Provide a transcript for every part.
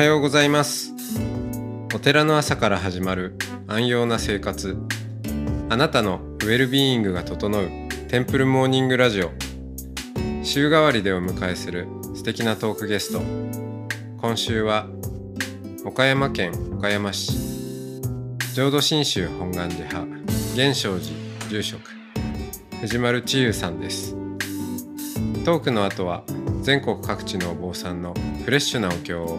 はようございます。お寺の朝から始まる安養な生活。あなたのウェルビーイングが整うテンプルモーニングラジオ。週替わりでお迎えする素敵なトークゲスト。今週は岡山県岡山市。浄土真宗本願寺派。源証寺住職。藤丸千優さんです。トークの後は全国各地のお坊さんのフレッシュなお経を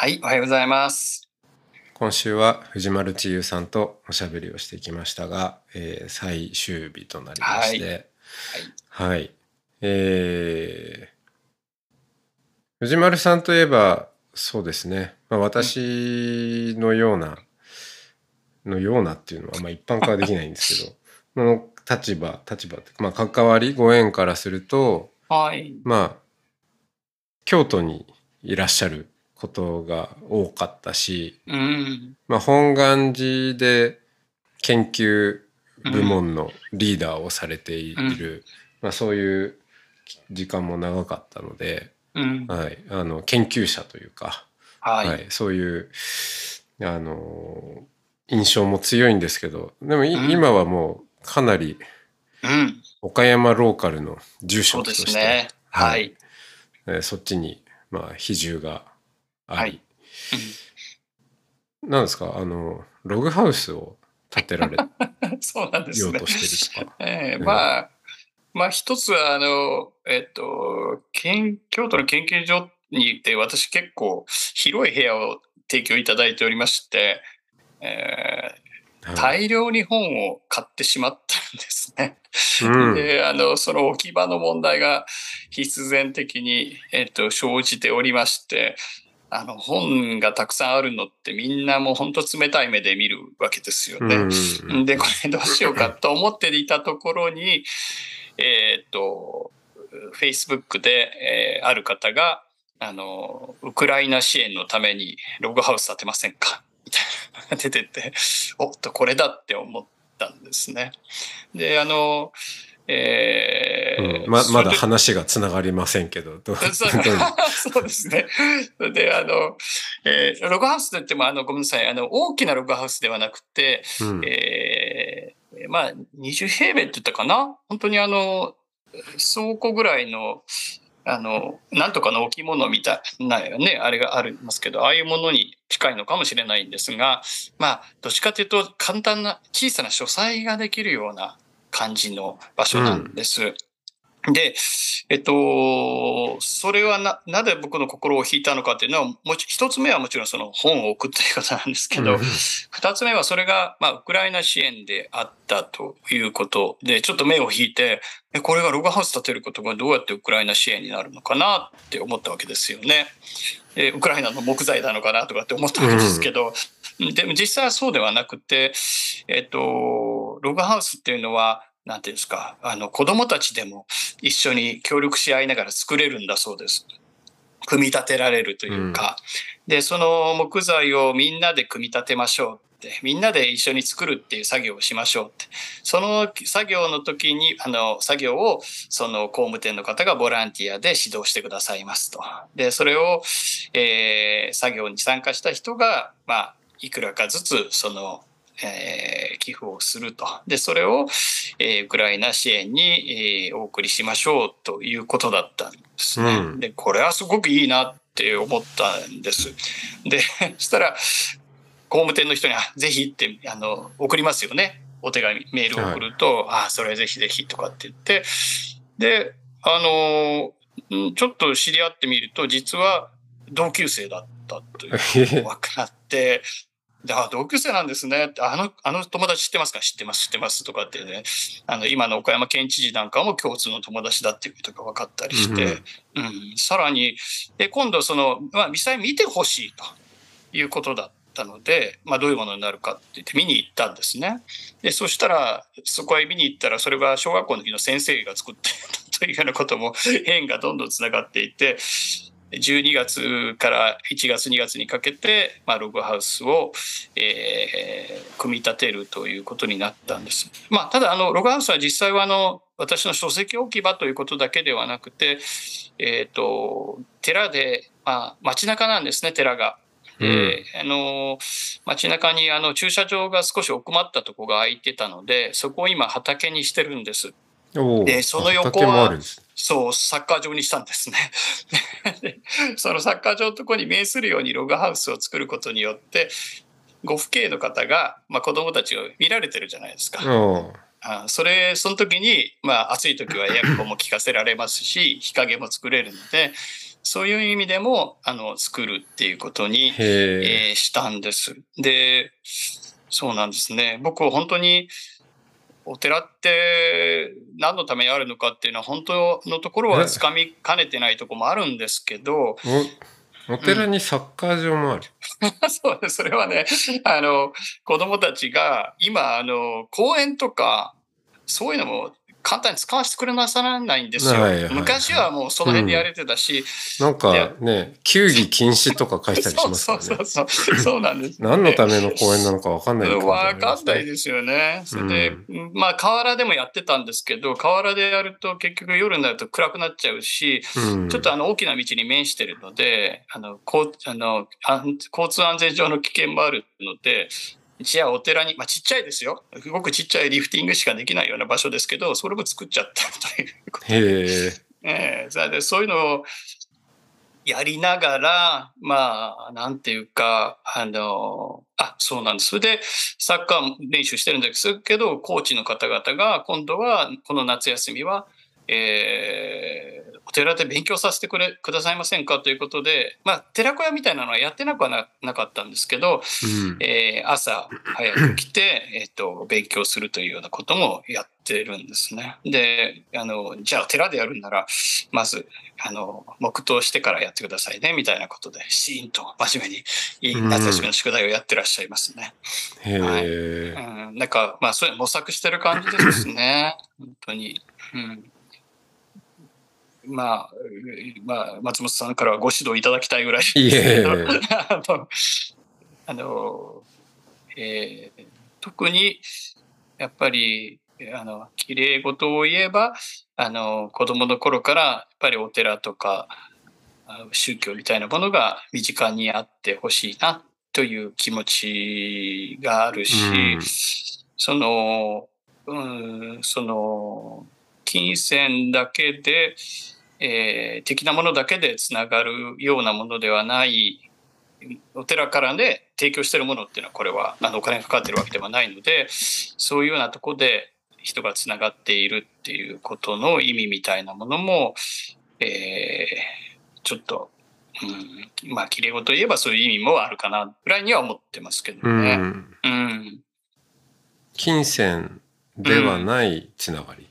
はい、おはようございます。今週は藤丸千優さんとおしゃべりをしてきましたが、えー最終日となりまして。はい、えー藤丸さんといえばそうですね、まあ、私のような、のようなっていうのは、まあ、一般化はできないんですけどこ の立場立場ってまあ関わりご縁からするとはい。まあ京都にいらっしゃることが多かったし、うん。まあ、本願寺で研究部門のリーダーをされている、まあ、そういう時間も長かったので、うん。はい、あの研究者というか、はい。はいそういうあの印象も強いんですけどでもい、うん今はもうかなりうん。岡山ローカルの住そうで職として、すね。はい。えーそっちに、まあ、比重がはいなんですか？あのログハウスを建てられうん そうなんですねようと。してるとか。ええうんまあ、まあ一つは、あの、えっと、研京都の研究所にいて、私結構広い部屋を提供いただいておりまして、えーはい大量に本を買ってしまったんですね。うんで、あの、その置き場の問題が必然的に、えっと、生じておりまして、あの、本がたくさんあるのってみんなもう本当冷たい目で見るわけですよね。うんで、これどうしようかと思っていたところに、えっと、Facebook で、えーある方が、あの、ウクライナ支援のためにログハウス建てませんか？みたいなのが出てて、おっと、これだって思ったんですね。で、あの、えーうん。ままだ話がつながりませんけどどう そうですね。で、あの、えーログハウスといっても、あの、ごめんなさい、あの、大きなログハウスではなくて、うん。えーまあ、20平米って言ったかな？本当にあの、倉庫ぐらいの、あの、なんとかの置物みたいなね、あれがありますけど、ああいうものに近いのかもしれないんですが、まあ、どっちかというと、簡単な、小さな書斎ができるような感じの場所なんです。で、えっと、それはな、なぜ僕の心を引いたのかっていうのは、もち、一つ目はもちろんその本を送ったいうことなんですけど、うん二つ目はそれが、まあ、ウクライナ支援であったということで、ちょっと目を引いて、えこれがログハウス建てることがどうやってウクライナ支援になるのかなって思ったわけですよね。でウクライナの木材なのかなとかって思ったわけですけど、でも実際はそうではなくて、えっと、ログハウスっていうのは、なんていうんですか、あの、子供たちでも一緒に協力し合いながら作れるんだそうです。組み立てられるというか、で、その木材をみんなで組み立てましょうって、みんなで一緒に作るっていう作業をしましょうって。その作業の時に、あの、作業を、その工務店の方がボランティアで指導してくださいますと。で、それを、えー作業に参加した人が、まあ、いくらかずつ、その、えー寄付をすると。で、それを、えーウクライナ支援に、えーお送りしましょうということだったんですね。うんで、これはすごくいいなって思ったんです。で、そしたら、工務店の人に、あぜひって、あの、送りますよね。お手紙、メールを送ると、ああ、それぜひぜひとかって言って、で、あの、んちょっと知り合ってみると、実は同級生だったという分かって、であ同級生なんですね。あの、あの友達知ってますか？知ってます、知ってますとかってね。あの、今の岡山県知事なんかも共通の友達だっていうことが分かったりして、うん、さらに、で、今度その、まあ、実際見てほしいと。いうことだったので、まあ、どういうものになるかって言って見に行ったんですね。でそしたらそこへ見に行ったらそれは小学校の時の先生が作ってというようなことも縁がどんどんつながっていて12月から1月2月にかけて、まあ、ログハウスを、えー、組み立てるということになったんです。まあ、ただあのログハウスは実際はあの私の書籍置き場ということだけではなくて、えーと、寺で、まあ、街中なんですね寺が。うん、あの街中にあの駐車場が少し奥まったとこが空いてたのでそこを今畑にしてるんです。でその横はそうサッカー場にしたんですね そのサッカー場のとこに面するようにログハウスを作ることによってご父兄の方が、まあ、子供たちを見られてるじゃないですか。あそれその時に、まあ、暑い時はエアコンも効かせられますし日陰も作れるのでそういう意味でもあの作るっていうことに、えー、したんです。でそうなんですね僕本当にお寺って何のためにあるのかっていうのは本当のところはつかみかねてないとこもあるんですけど。お寺にサッカー場もある、うん、そうです。それはね、あの、子供たちが今、あの、公園とか、そういうのも簡単に使わせてくれなさらないんですよ。はいはいはい、昔はもうその辺でやれてたし。うん、なんかね、球技禁止とか書いたりしますからね。そうそうそう。そうなんです、ね、何のための公園なのかわかんない、ね、わかんないですよね。それで、うん、まあ河原でもやってたんですけど、河原でやると結局夜になると暗くなっちゃうし、うん、ちょっとあの大きな道に面してるので、あの、こうあの交通安全上の危険もあるので、じゃあお寺に、まあ、ちっちゃいですよ。すごくちっちゃいリフティングしかできないような場所ですけど、それも作っちゃったということへえー、そういうのをやりながら、まあ、なんていうか、あの、あ、そうなんです。それで、サッカー練習してるんですけど、コーチの方々が、今度は、この夏休みは、えー、お寺で勉強させてくれくださいませんかということで、まあ、寺子屋みたいなのはやってなくはななかったんですけど、うん、えー、朝早く来て、えーと、勉強するというようなこともやってるんですね。であのじゃあ寺でやるんならまずあの黙祷してからやってくださいねみたいなことでシーンと真面目に夏休みの宿題をやってらっしゃいますね。うん、はい、うん、なんかまあそういう模索してる感じですね。本当に。うんまあ、まあ、松本さんからはご指導いただきたいぐらい。いえ あの、えー、特にやっぱりあの綺麗事を言えばあの子供の頃からやっぱりお寺とか宗教みたいなものが身近にあってほしいなという気持ちがあるし、うん、その、うん、その金銭だけでえー、的なものだけでつながるようなものではないお寺からね提供してるものっていうのはこれはあのお金がかかってるわけではないのでそういうようなとこで人がつながっているっていうことの意味みたいなものも、えー、ちょっと、うん、まあきれい事言えばそういう意味もあるかなぐらいには思ってますけどね。うん、うん、金銭ではないつながり、うん、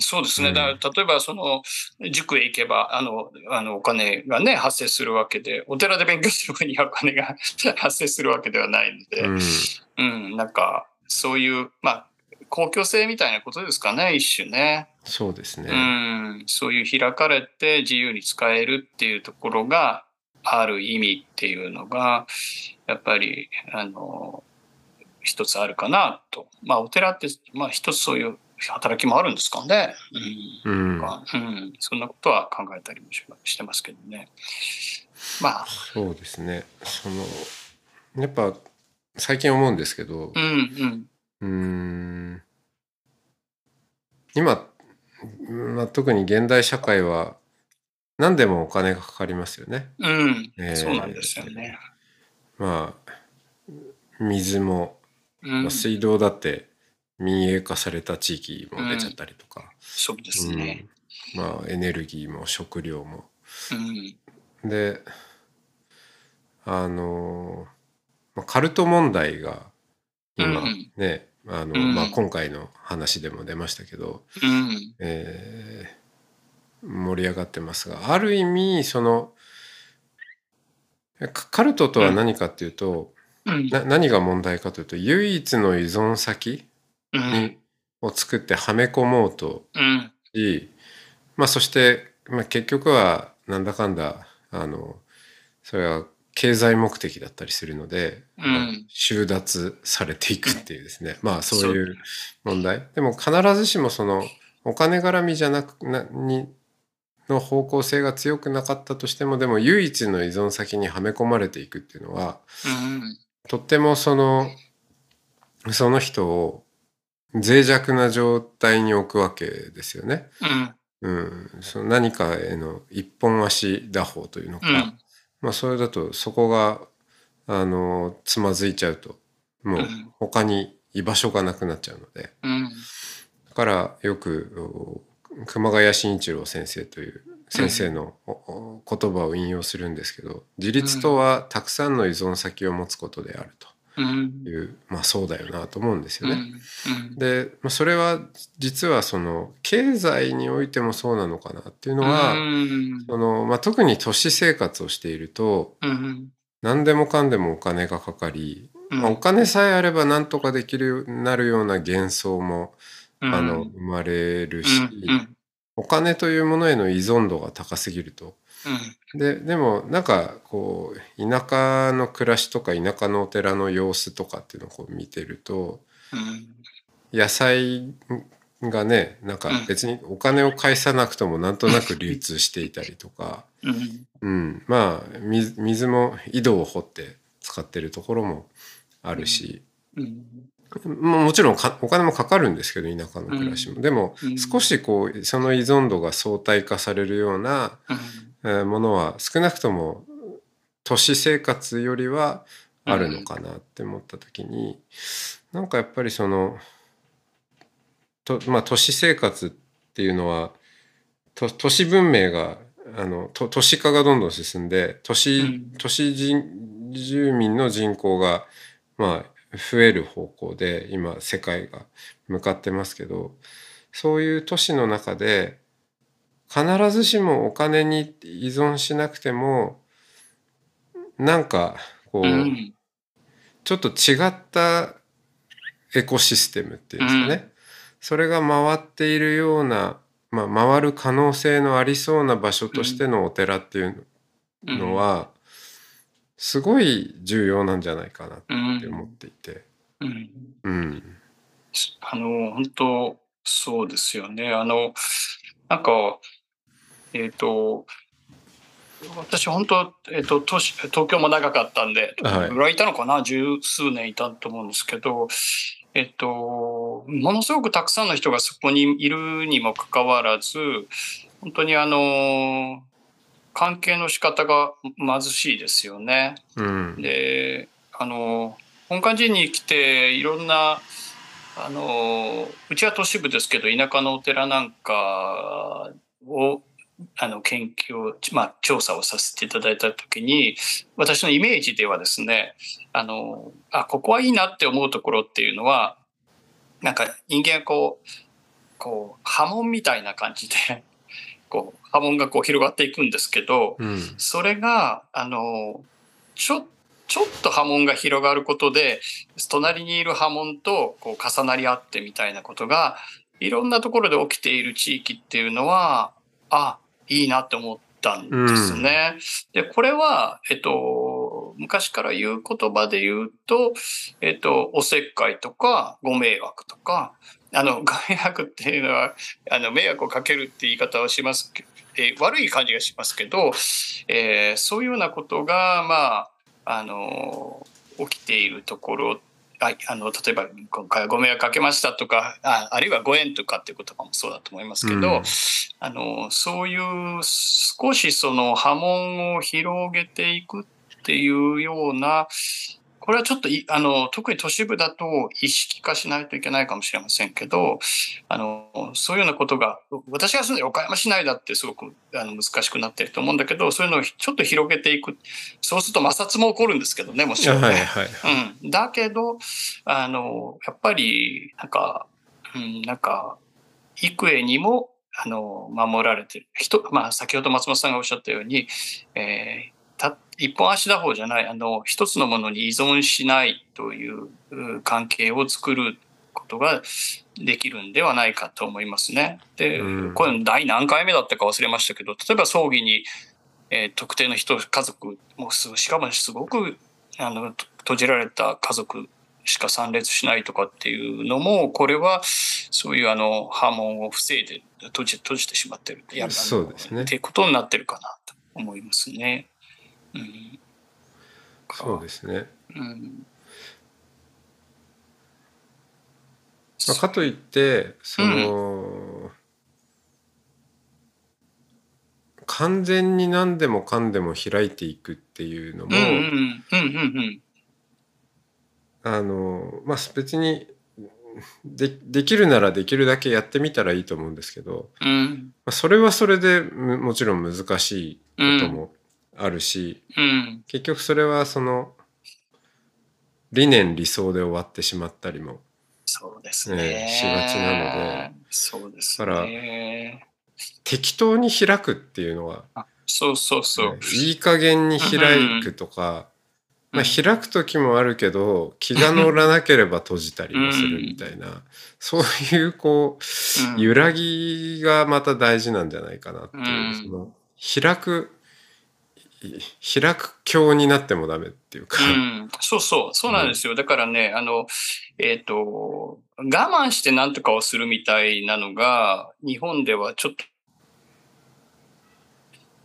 そうですね。だから例えばその塾へ行けばあのあのお金がね発生するわけでお寺で勉強する分にはお金が 発生するわけではないので、うん、うん、なんかそういうまあ公共性みたいなことですかね一種ね。そうですね。うん、そういう開かれて自由に使えるっていうところがある意味っていうのがやっぱりあの一つあるかなと。まあお寺ってまあ一つそういう働きもあるんですかね。うん。うん、うん、そんなことは考えたりもしてますけどね。まあ。そうですね。その、やっぱ、最近思うんですけど、うん、うん。うん今、まあ、特に現代社会は、何でもお金がかかりますよね。うん。えー、そうなんですよね。まあ、水も、まあ、水道だって民営化された地域も出ちゃったりとか、うん、そうですね、うん、まあエネルギーも食料も、うん、であのカルト問題が今ね、あのまあ、今回の話でも出ましたけど、うん、えー、盛り上がってますがある意味そのカルトとは何かっていうと、うん。な何が問題かというと唯一の依存先を作ってはめ込もうとうん。し、まあ、そして、まあ、結局はなんだかんだあのそれは経済目的だったりするので、うん。まあ収奪されていくっていうですね。まあそういう問題。でも必ずしもそのお金絡みじゃなくなにの方向性が強くなかったとしてもでも唯一の依存先にはめ込まれていくっていうのはうん。とってもそのその人を脆弱な状態に置くわけですよね。うん。うん、その何かへの一本足打法というのか、うん。まあそれだとそこがあのつまずいちゃうともううん他に居場所がなくなっちゃうのでうん。だからよくお熊谷慎一郎先生という先生の言葉を引用するんですけど自立とはたくさんの依存先を持つことであるうんと。いうまあそうだよなと思うんですよね。うん。で、まあ、それは実はその経済においてもそうなのかなっていうのは、うん。そのまあ、特に都市生活をしているとうん。何でもかんでもお金がかかり、まあ、お金さえあれば何とかできるようになるような幻想も、うん。あの生まれるし、うん。お金というものへの依存度が高すぎると。ででもなんかこう田舎の暮らしとか田舎のお寺の様子とかっていうのをこう見てるとうん。野菜がねなんか別にお金を返さなくともなんとなく流通していたりとか、うん。うん、まあ水水も井戸を掘って使ってるところもあるし、うん。ももちろんかお金もかかるんですけど田舎の暮らしも、でもうん少しこうその依存度が相対化されるようなえーものは少なくとも都市生活よりはあるのかなって思った時に、なんかやっぱりそのと、まあ、都市生活っていうのはと都市文明があのと都市化がどんどん進んで都市,、うん。都市人住民の人口がまあ増える方向で今世界が向かってますけどそういう都市の中で必ずしもお金に依存しなくてもなんかこう、うん。ちょっと違ったエコシステムっていうんですかね、それが回っているような、まあ、回る可能性のありそうな場所としてのお寺っていうのは、すごい重要なんじゃないかなって思っていて。うん。うん。あの、本当そうですよね。あの、なんか、えっ、と、私本当、えっ、と、都市東京も長かったんで、ぐらいいたのかな？十数年いたと思うんですけど、えっと、ものすごくたくさんの人がそこにいるにもかかわらず、本当にあの、関係の仕方が貧しいですよね。うん。であの本館寺に来ていろんなあのうちは都市部ですけど田舎のお寺なんかをあの研究を、まあ、調査をさせていただいた時に私のイメージではですねあのあここはいいなって思うところっていうのはなんか人間がこうこう波紋みたいな感じでこう波紋がこう広がっていくんですけど、うん。それが、あの、ちょ、ちょっと波紋が広がることで、隣にいる波紋とこう重なり合ってみたいなことが、いろんなところで起きている地域っていうのは、あ、いいなって思ったんですね。で、これは、えっと、昔から言う言葉で言うと、えっと、おせっかいとか、ご迷惑とか、あの、ご迷惑っていうのは、あの、迷惑をかけるって言い方をしますけえー悪い感じがしますけど、えーそういうようなことが、まあ、あの、起きているところ、ああの例えば今回はご迷惑かけましたとかああるいはご縁とかっていう言葉もそうだと思いますけど、うん。あのそういう少しその波紋を広げていくっていうようなこれはちょっといあの特に都市部だと意識化しないといけないかもしれませんけどあのそういうようなことが私が住んでる岡山市内だってすごくあの難しくなってると思うんだけどそういうのをちょっと広げていくそうすると摩擦も起こるんですけどねもちろんね。はいはい。うん、だけどあのやっぱりなんか、うん、なんか幾重にもあの守られてる人、まあ、先ほど松本さんがおっしゃったように、えーた一本足打法じゃない、あの、一つのものに依存しないというう関係を作ることができるんではないかと思いますね。で、うんこれ第何回目だったか忘れましたけど、例えば葬儀に、えー特定の人、家族、もうすしかもすごくあのと閉じられた家族しか参列しないとかっていうのも、これはそういうあの波紋を防いで閉じ閉じてしまってるやるあのそうですねっていうことになってるかなと思いますね。うん。そうですね。うん。まあ、かといってその、完全に何でもかんでも開いていくっていうのも、うんうんうん。うんあのまあ別にでできるならできるだけやってみたらいいと思うんですけど、うんうん。まあ、それはそれでむもちろん難しいこともあるし、うん。結局それはその理念理想で終わってしまったりもそうですね、ねしがちなので。そうですだからね。適当に開くっていうのは、そうそうそう。ねいい加減に開くとか、まあ、開く時もあるけど気が乗らなければ閉じたりもするみたいな、そういうこううん。揺らぎがまた大事なんじゃないかなっていう、うん。その開くい開く教になってもダメっていうか、うん、そうそう、そうなんですよ。だからね、あの、えっ、と、我慢して何とかをするみたいなのが、日本ではちょっと、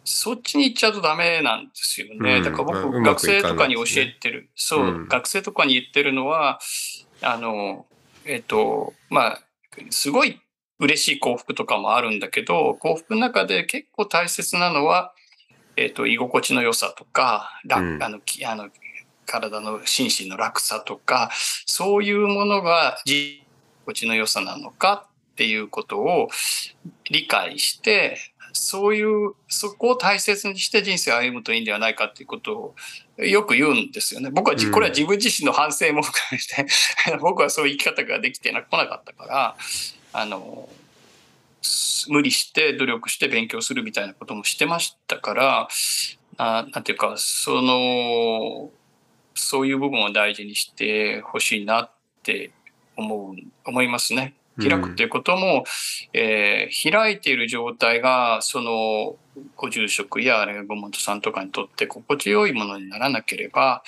そっちに行っちゃうとダメなんですよね。うん。だから僕、学生とかに教えてる、そう、うん。学生とかに言ってるのは、あの、えっ、と、まあ、すごい嬉しい幸福とかもあるんだけど、幸福の中で結構大切なのは、えっ、と、居心地の良さとか、楽うんあの、きあの、体の心身の楽さとか、そういうものが居心地の良さなのかっていうことを理解して、そういう、そこを大切にして人生を歩むといいんではないかっていうことをよく言うんですよね。僕はこれは自分自身の反省も含めて、僕はそういう生き方ができてなこなかったから、あの、す無理して努力して勉強するみたいなこともしてましたから、あなんていうか、その、そういう部分を大事にしてほしいなって思う、思いますね。開くっていうことも、えー開いている状態が、その、ご住職やあれご門徒さんとかにとって心地よいものにならなければ、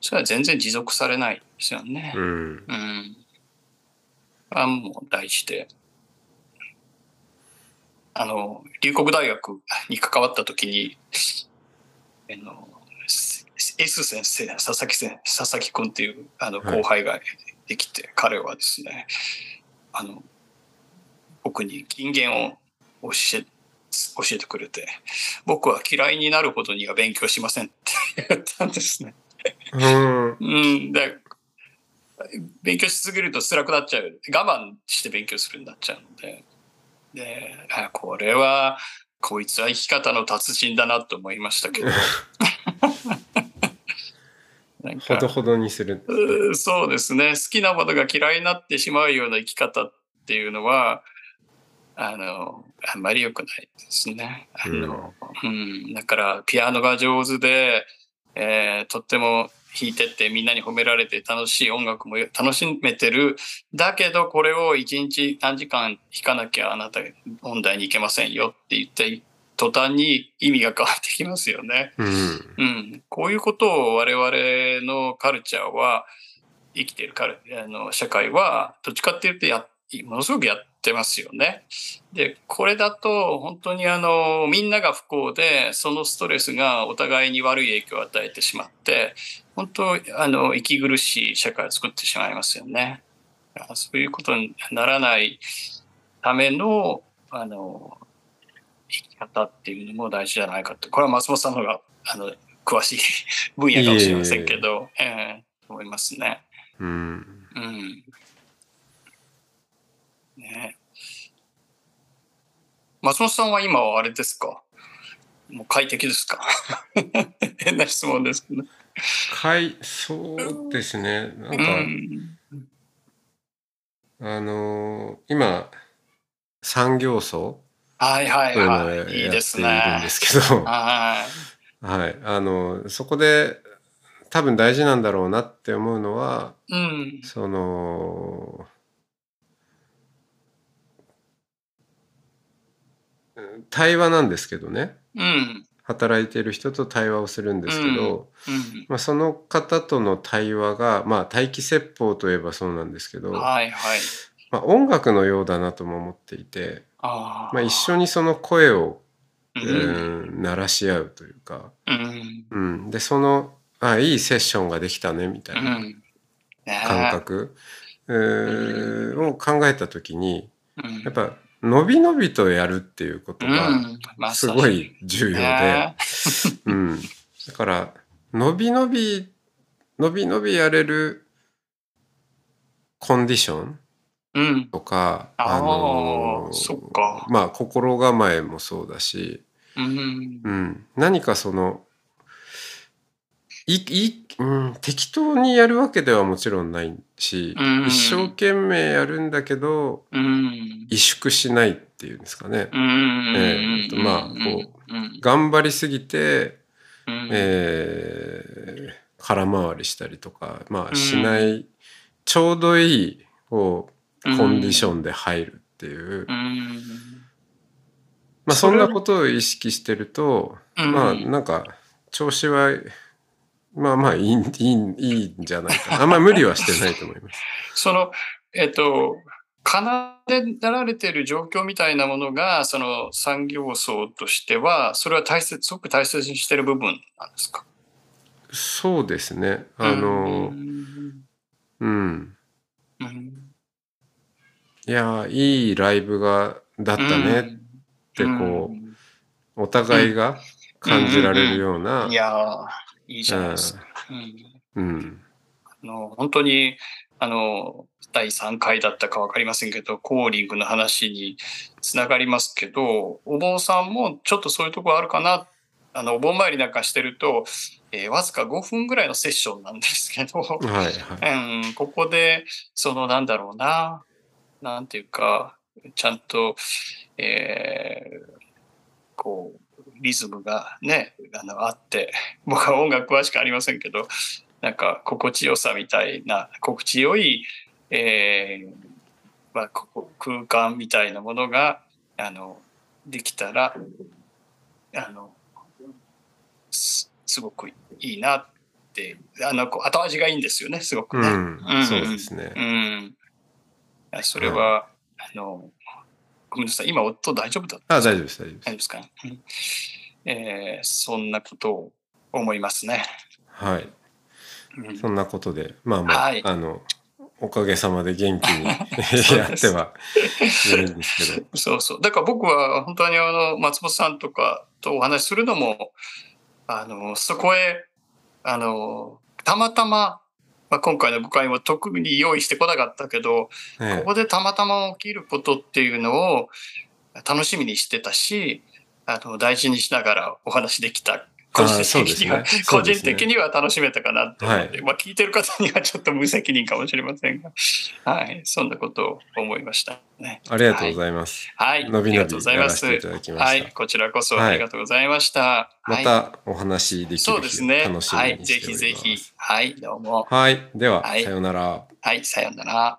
それは全然持続されないですよね。うんうん。あもう大事で。あの、龍谷大学に関わった時に、あの、S 先生、佐々木先佐々木君っていうあのはい後輩ができて、彼はですね、あの、僕に金言を教え、教えてくれて、僕は嫌いになるほどには勉強しませんって言ったんですね。うんうん、で勉強しすぎると辛くなっちゃう。我慢して勉強するようになっちゃうので。で、あこれは、こいつは生き方の達人だなと思いましたけど。なんかほどほどにするそうですね。好きなものが嫌いになってしまうような生き方っていうのは、あの、あんまり良くないですね。あの、うん、だから、ピアノが上手で、えーとっても弾いてってみんなに褒められて楽しい音楽も楽しめてる。だけど、これを一日何時間弾かなきゃあなた本題に行けませんよって言って、途端に意味が変わってきますよね。うんうん、こういうことを我々のカルチャーは生きているカルあの社会はどっちかっていうとやものすごくやってますよね。でこれだと本当にあのみんなが不幸でそのストレスがお互いに悪い影響を与えてしまって本当あの息苦しい社会を作ってしまいますよね。そういうことにならないためのあの生き方っていうのも大事じゃないかと。これは松本さんの方があの詳しい分野かもしれませんけど、ええ思いますね。うんうん。ね松本さんは今はあれですか？もう快適ですか？変な質問ですけど。はいそうですねなんうか、ん。あのー今産業層はいはいはい。いいやっていですねるんで。すけどははい、あのそこで多分大事なんだろうなって思うのはうん。そのうん対話なんですけどねうん。働いている人と対話をするんですけど、うん。まあ、その方との対話がまあ待機説法といえばそうなんですけど、はいはい。まあ、音楽のようだなとも思っていて。まあ、一緒にその声を、う。うんん、鳴らし合うというか、うん。うん、でそのあいいセッションができたねみたう。いな感覚、を考えた時にうんやっぱ伸び伸びとやるっていうことがすごい重要で、ね うん、だから伸び伸び伸び伸びやれるコンディションうん。とか、あーのーそっか。まあ心構えもそうだし、うん。うん、何かそのいい、うん、適当にやるわけではもちろんないし、うん一生懸命やるんだけどうん。萎縮しないっていうんですかね、うん。えーまあこう。うん。頑張りすぎて、うん。えー空回りしたりとか、まあ、うんしない、ちょうどいいこうコンディション。ンで入るっていう、うん。まあ、そんなことを意識してると、うんまあなんか調子はまあまあいいいいいいんじゃないかな。あんまり無理はしてないと思います。その、えっと、奏でなられている状況みたいなものが、その産業層としては、それは大切、すごく大切にしている部分なんですか？そうですね。あのうん。うん、うん。いやいいライブがだったね。ってこう、お互いが感じられるような、いやー、いいじゃないですか。うんうんあの本当に、あの、第3回だったか分かりませんけど、コーリングの話につながりますけど、お坊さんもちょっとそういうところあるかな。あの、お盆参りなんかしてると、えーわずか5分ぐらいのセッションなんですけど、はいはいうん、ここで、そのなんだろうな、なんていうか、ちゃんと、えーこう、リズムがね、あの、あって、僕は音楽詳しくありませんけど、なんか心地よさみたいな、心地よい、えーまあ、ここ空間みたいなものが、あの、できたら、あの、すすごくいいなって、あの、こう後味がいいんですよね、すごくね。うんうんそうですね。うん。それは、あの、ごめんなさい、今、夫大丈夫だった？あ大丈夫です大丈夫です。大丈夫ですか、うんえーそんなことを思いますね。はいうんそんなことでまあまあ、はいあのおかげさまで元気に やってはいるんですけど。そうそう。だから僕は本当にあの、松本さんとかとお話しするのも、あの、そこへ、あの、たまたま、まあ、今回の部会も特に用意してこなかったけど、えここでたまたま起きることっていうのを楽しみにしてたし、あの、大事にしながらお話できた。個人的には、ね人的には楽しめたかなと思って、まあ聞いてる方にはちょっと無責任かもしれませんが、はい、そんなことを思いましたね。ありがとうございます。はい、のびのびありがとうございます。やらせていただきましたはい、こちらこそはいありがとうございました。はい、またお話できる日をそうですね。楽しみはい、ぜにしております。ひぜひ。はい、どうも。はい、では、はいさようなら。はい、さようなら。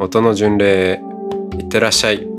音の巡礼へいってらっしゃい。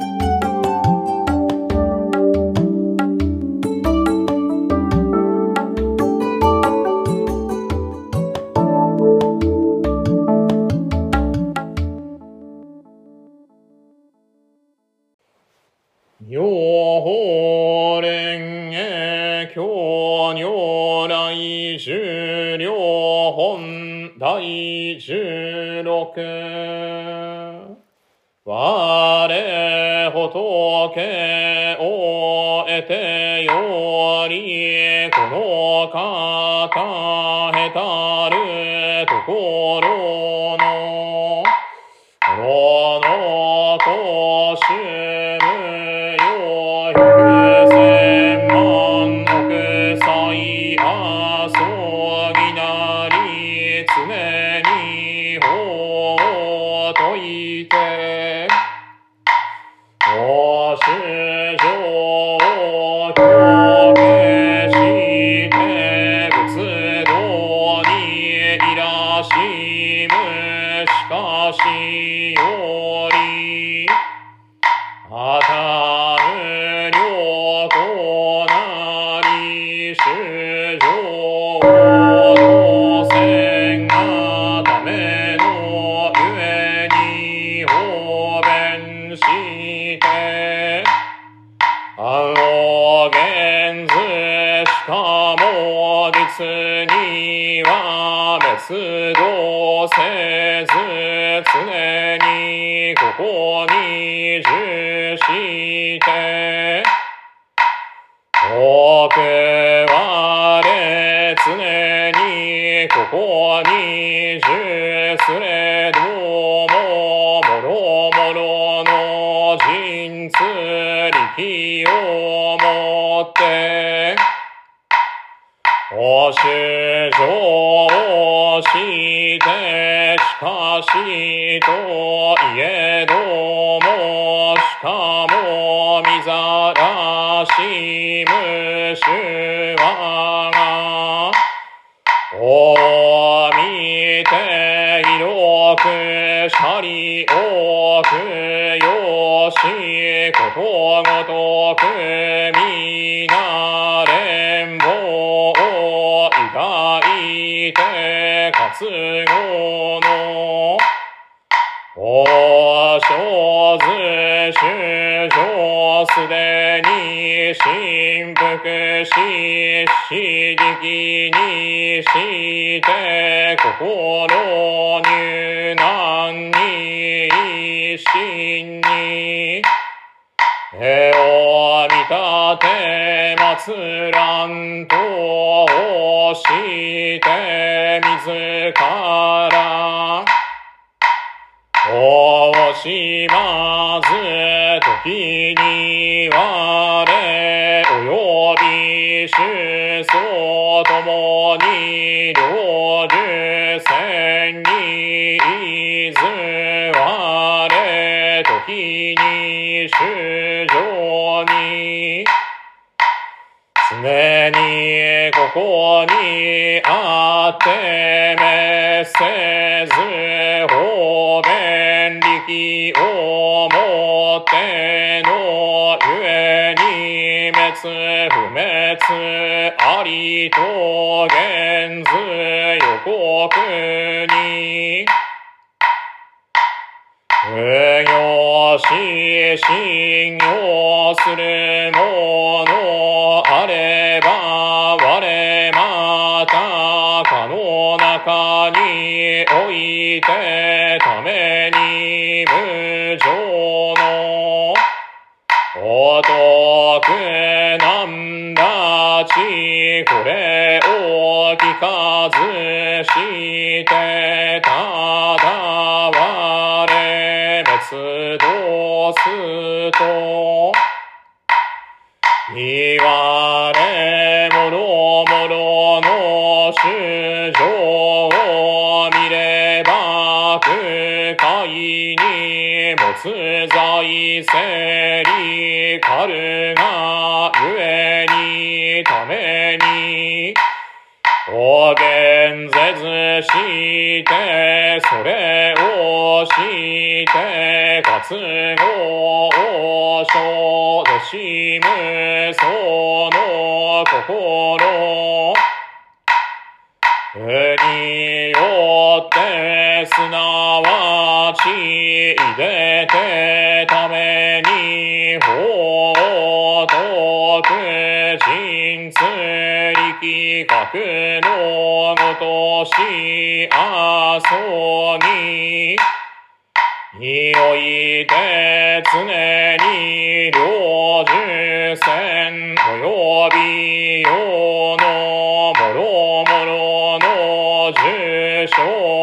てしかしといえどもしかもみざらしむしわが。お見て広くしゃり多くよしことごとく。振幅し、刺激にして、心入難に一心に、絵を見立て祭らんとして自ら、おしまず時に常にここにあってめせず方便力をもってのゆえに滅不滅ありと現ず予告に。無行し信用するものこれを聞かずしてただ我滅すどすと、言われもろもろの主情を見れば空海に没在せりかるがすなわちいでてために法徳人つ力学のごとしあそにに。おいて常に領受戦およびよのもろもろの受賞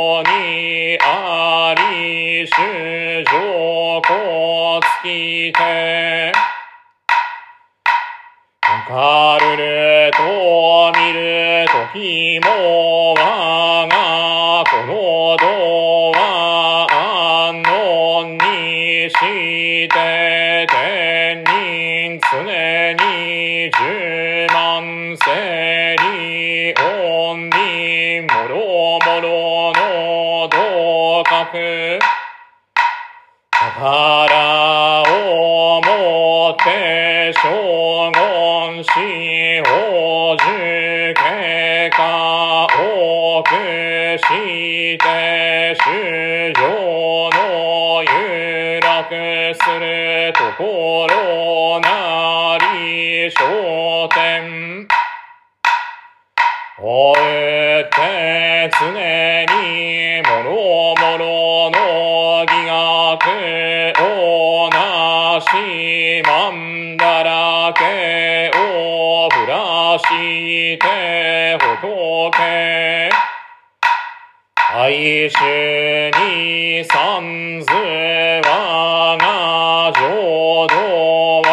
あり主上こつきて。かるると見るときも我がこの道は安穏にして天人常に十宝をもって将軍し法受経過多くして主上の有楽するところなり焦点おうて常て仏。愛主に三図我が浄土は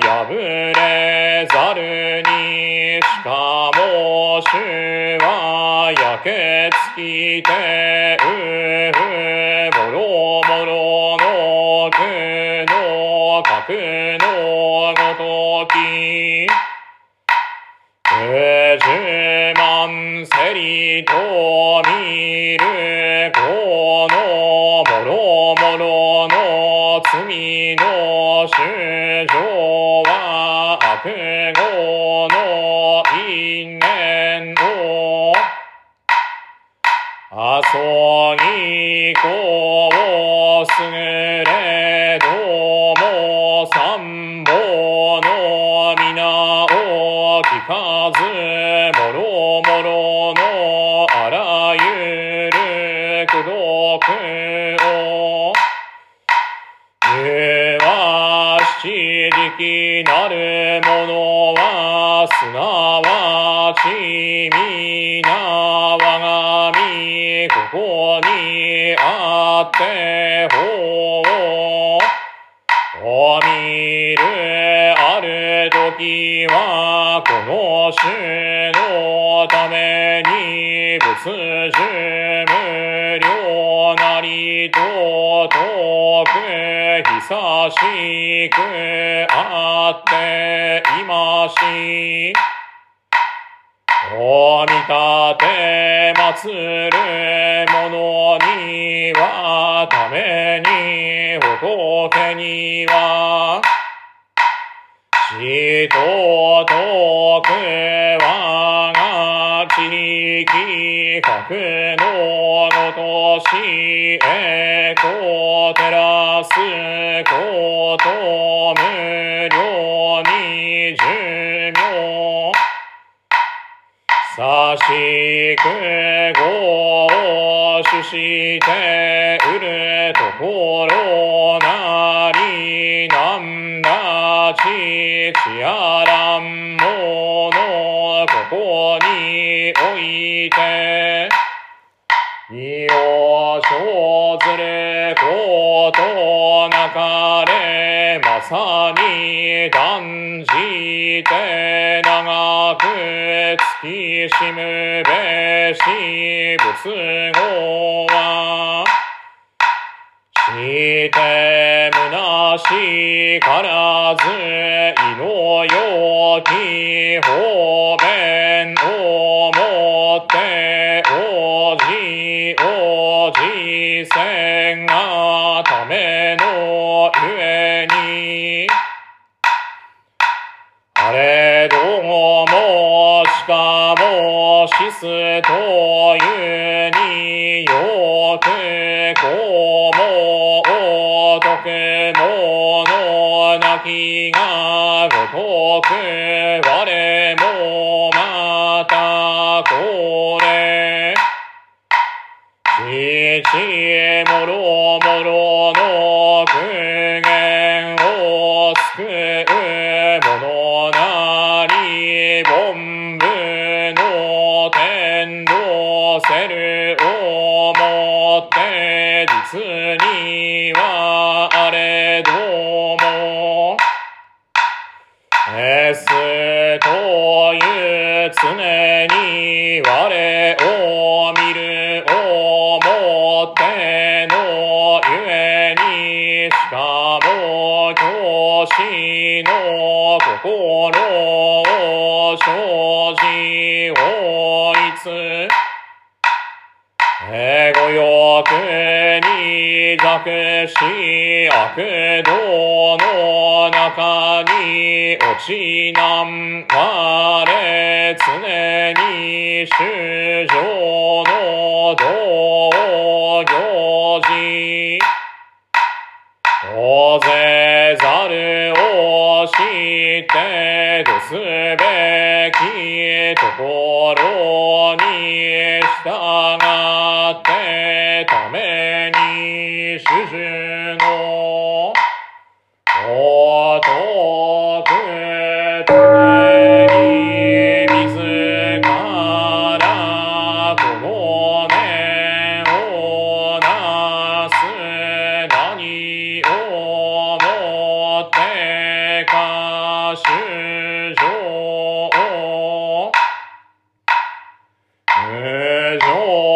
破れざるにしかも主は焼け尽きてうふもろもろの苦の格のごときと見るこのもろもろの罪の主情は悪語の因縁をあそぎこをすぐれども三宝の皆を聞かずの種のために仏樹無料なりと遠く久しくあっていまし。お見立て祭る者にはために仏には。死と徳我が地域格のごとしえこ照らすこと無料に寿命さしくごを主してうるところなりなちちあらんものここにおいていを生ずることなかれ、まさに断じて長く月しむべし仏語は、してむなしからず、いのよき方便をもって、おじおじせんがためのゆえに、あれどもしかもしすというによくこうもおとくがごってのゆえにしかも教師の心を生じ法律エゴ欲に弱し悪道の中に落ちなん我常に衆生の道。行事大勢ざるを知ってどすべきところに従ってために主従無常